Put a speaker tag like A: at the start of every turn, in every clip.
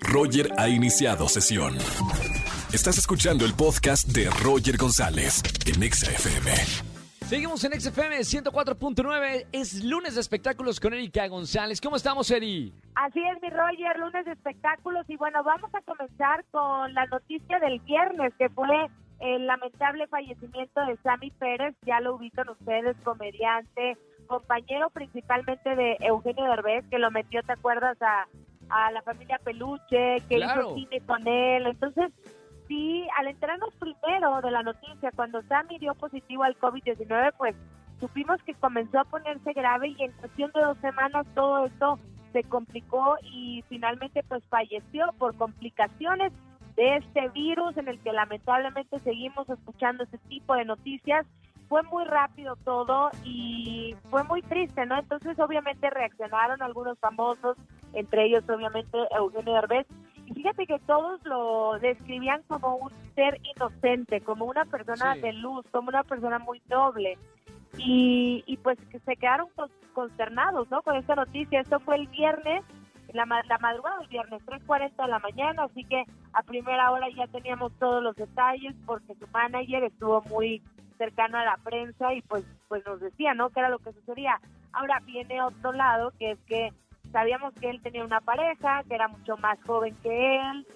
A: Roger ha iniciado sesión. Estás escuchando el podcast de Roger González en Exa FM.
B: Seguimos en XFM 104.9. Es lunes de espectáculos con Erika González. ¿Cómo estamos, Eri?
C: Así es, mi Roger, lunes de espectáculos. Y bueno, vamos a comenzar con la noticia del viernes, que fue el lamentable fallecimiento de Sammy Pérez. Ya lo ubican ustedes, comediante, compañero principalmente de Eugenio Derbez, que lo metió, ¿te acuerdas? A, a la familia Peluche, que
B: Claro.
C: hizo cine con él. Entonces, sí, al enterarnos primero de la noticia, cuando Sammy dio positivo al COVID-19, pues supimos que comenzó a ponerse grave y en cuestión de dos semanas todo esto se complicó y finalmente pues falleció por complicaciones de este virus en el que lamentablemente seguimos escuchando este tipo de noticias. Fue muy rápido todo y fue muy triste, ¿no? Entonces obviamente reaccionaron algunos famosos, entre ellos obviamente Eugenio Derbez, y fíjate que todos lo describían como un ser inocente, como una persona
B: Sí.
C: de luz, como una persona muy noble. Y, y pues se quedaron cons- consternados, ¿no? Con esta noticia. Esto fue el viernes, la, la madrugada del viernes, 3.40 de la mañana, así que a primera hora ya teníamos todos los detalles porque su manager estuvo muy cercano a la prensa y pues, pues nos decía, ¿no? Que era lo que sucedía. Ahora viene otro lado, que es que sabíamos que él tenía una pareja, que era mucho más joven que él.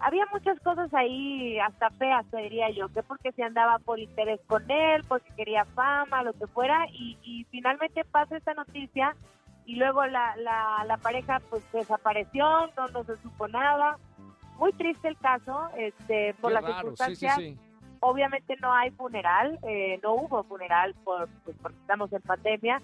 C: Había muchas cosas ahí, hasta feas, te diría yo, que porque se andaba por interés con él, porque quería fama, lo que fuera, y, y finalmente pasa esta noticia y luego la, la, la pareja pues desapareció, no, no se supo nada. Muy triste el caso, este, por
B: Qué
C: las
B: raro. Sí, sí,
C: circunstancias
B: sí.
C: obviamente no hay funeral, eh, no hubo funeral por, pues, porque estamos en pandemia.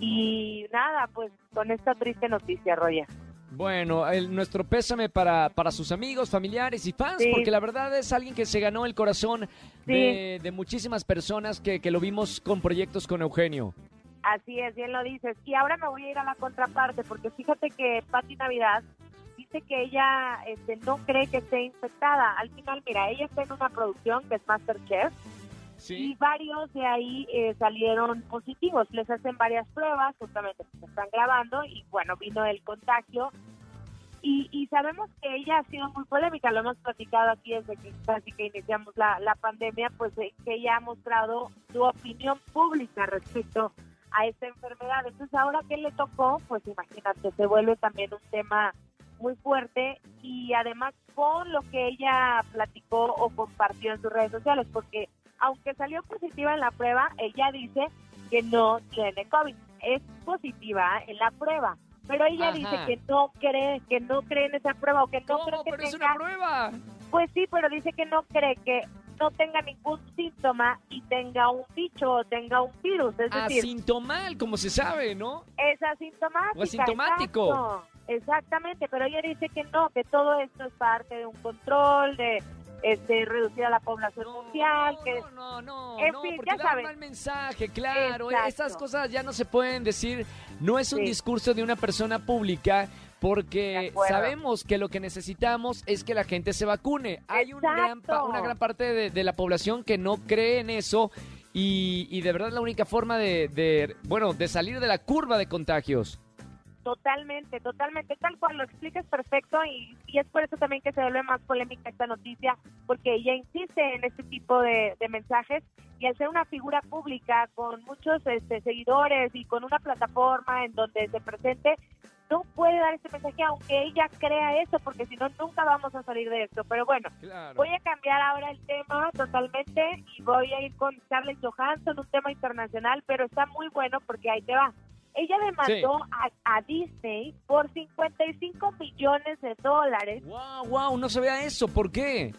C: Y nada, pues con esta triste noticia, Roya.
B: Bueno, el- nuestro pésame para, para sus amigos, familiares y fans,
C: Sí.
B: porque la verdad es alguien que se ganó el corazón de, de muchísimas personas que, que lo vimos con proyectos con Eugenio.
C: Así es, bien lo dices. Y ahora me voy a ir a la contraparte, porque fíjate que Patti Navidad dice que ella este, no cree que esté infectada. Al final, mira, ella está en una producción que es Masterchef y varios de ahí eh, salieron positivos. Les hacen varias pruebas, justamente porque están grabando y bueno, vino el contagio. Y, y sabemos que ella ha sido muy polémica, lo hemos platicado aquí desde que casi que iniciamos la, la pandemia, pues eh, que ella ha mostrado su opinión pública respecto a esta enfermedad. Entonces ahora que le tocó, pues imagínate, se vuelve también un tema muy fuerte y además con lo que ella platicó o compartió en sus redes sociales, porque aunque salió positiva en la prueba, ella dice que no tiene COVID. Es positiva en la prueba, pero ella
B: Ajá.
C: dice que no cree, que no cree en esa prueba o que no cree que
B: Pero es
C: tenga.
B: una prueba.
C: Pues sí, pero dice que no cree que no tenga ningún síntoma y tenga un bicho o tenga un virus, es decir,
B: Asintomal, como se sabe, ¿no?
C: es asintomática.
B: O asintomático.
C: exacto. Exactamente, pero ella dice que no, que todo esto es parte de un control, de este, reducir a la población mundial, que
B: no, no, no,
C: En
B: no,
C: fin,
B: porque
C: ya
B: da
C: saben.
B: un mal mensaje, claro.
C: Exacto.
B: Estas cosas ya no se pueden decir. No es un
C: Sí.
B: discurso de una persona pública porque sabemos que lo que necesitamos es que la gente se vacune. Hay un gran una gran parte de, de la población que no cree en eso y, y de verdad la única forma de, de, bueno, de salir de la curva de contagios.
C: Totalmente, totalmente, tal cual lo explicas perfecto y, y es por eso también que se vuelve más polémica esta noticia, porque ella insiste en este tipo de, de mensajes y al ser una figura pública con muchos este, seguidores y con una plataforma en donde se presente, no puede dar este mensaje aunque ella crea eso, porque si no, nunca vamos a salir de esto. Pero bueno,
B: Claro.
C: Voy a cambiar ahora el tema totalmente y voy a ir con Scarlett Johansson, un tema internacional, pero está muy bueno porque ahí te va. Ella demandó a, a Disney por 55 millones de dólares
B: Wow, wow, no se vea eso. ¿Por qué?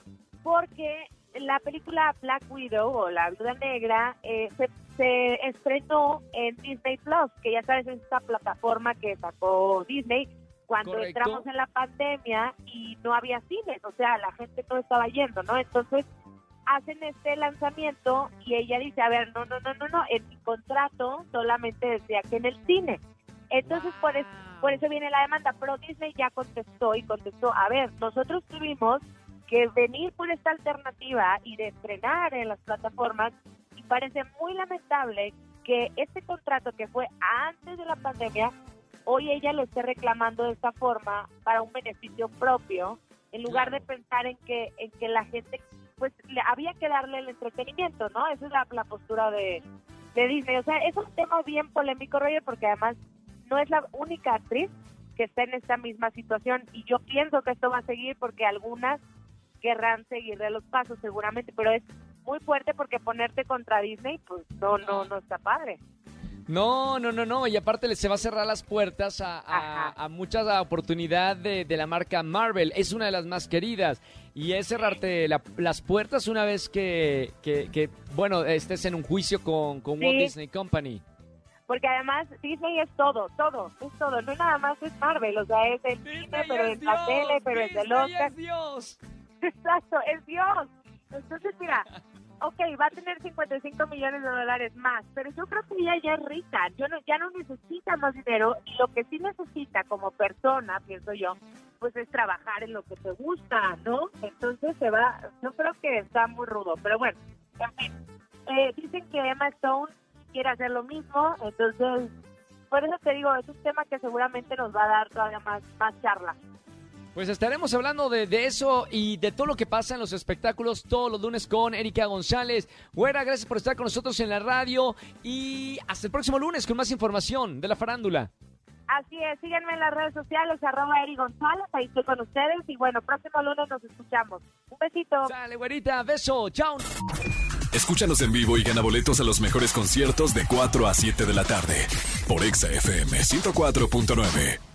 C: porque la película Black Widow o La Viuda Negra eh, se, se estrenó en Disney Plus, que ya sabes es esta plataforma que sacó Disney cuando
B: Correcto.
C: entramos en la pandemia y no había cines, o sea, la gente no estaba yendo, ¿no? Entonces hacen este lanzamiento y ella dice, a ver, no, no, no, no, no, en mi contrato solamente decía que en el cine. Entonces por eso, por eso viene la demanda, pero Disney ya contestó y contestó, a ver, nosotros tuvimos que venir por esta alternativa y de estrenar en las plataformas y parece muy lamentable que este contrato que fue antes de la pandemia hoy ella lo esté reclamando de esta forma para un beneficio propio, en lugar de pensar en que, en que la gente, pues le, había que darle el entretenimiento, ¿no? Esa es la, postura de, de Disney. O sea, es un tema bien polémico, Roger, porque además no es la única actriz que está en esta misma situación y yo pienso que esto va a seguir porque algunas querrán seguir de los pasos seguramente, pero es muy fuerte porque ponerte contra Disney, pues no, no, no está padre.
B: No, no, no, no. Y aparte se va a cerrar las puertas a, a, a mucha oportunidad de, de, la marca Marvel. Es una de las más queridas. Y es cerrarte la, las puertas una vez que, que, que, bueno, estés en un juicio con, con
C: Sí.
B: Walt Disney Company.
C: Porque además Disney es todo, todo, es todo. No nada más es Marvel, o sea, es el cine, pero es la tele, pero es el Oscar.
B: Dios.
C: Exacto, es Dios. Entonces, mira, ok, va a tener 55 millones de dólares más, pero yo creo que ella ya es rica, yo no, ya no necesita más dinero y lo que sí necesita como persona, pienso yo, pues es trabajar en lo que te gusta, ¿no? Entonces se va, yo creo que está muy rudo, pero bueno, en fin, eh, dicen que Emma Stone quiere hacer lo mismo, entonces, por eso te digo, es un tema que seguramente nos va a dar todavía más, más charla.
B: Pues estaremos hablando de, de, eso y de todo lo que pasa en los espectáculos todos los lunes con Erika González. Güera, gracias por estar con nosotros en la radio y hasta el próximo lunes con más información de la farándula.
C: Así es, síguenme en las redes sociales, arroba Eri González, ahí estoy con ustedes y bueno, próximo lunes nos escuchamos. Un besito.
B: Sale, güerita, beso, chao.
A: Escúchanos en vivo y gana boletos a los mejores conciertos de 4 a 7 de la tarde por Exa FM 104.9.